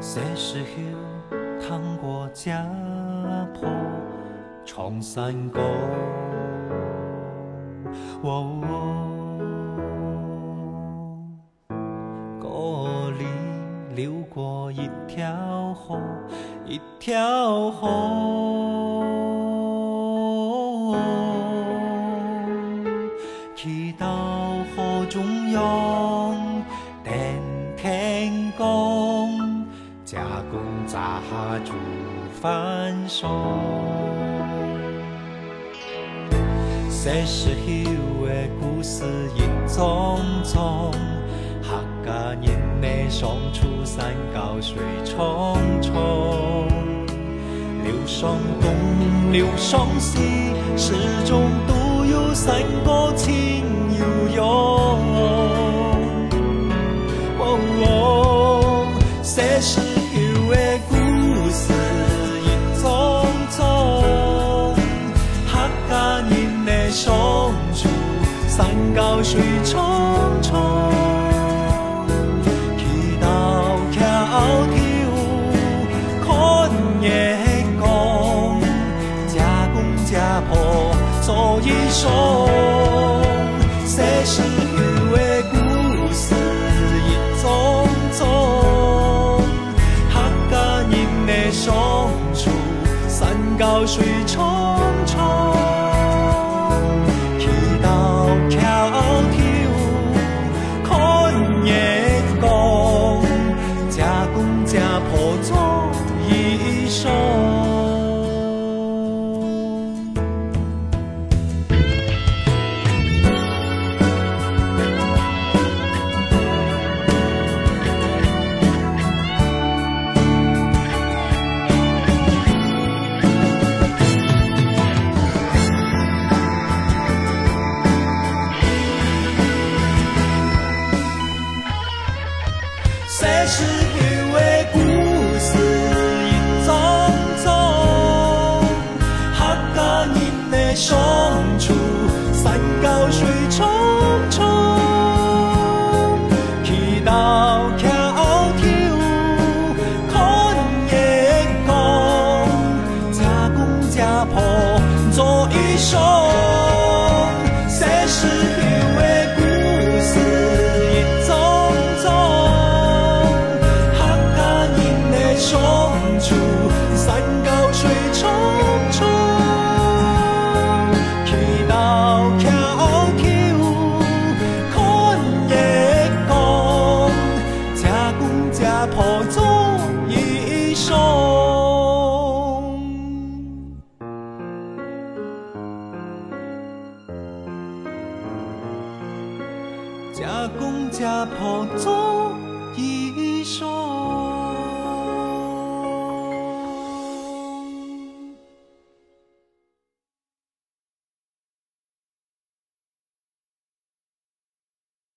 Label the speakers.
Speaker 1: 时候趟过家坡长山沟，沟里流过一条河，一条河。去到河中央，加工炸煮饭餸。小时候的故事一桩桩，客家人的相处山高水长长，流上东，流上西，始终都有三个情悠悠。哦的相处山高水长长，去到桥头看月光，家公家婆做衣裳。小时候的故事一桩桩，客家人的相处山高水小时候的故事一桩桩，客家人的相处山高水长长，去到桥头看月光，家公家婆做衣裳。家公家婆总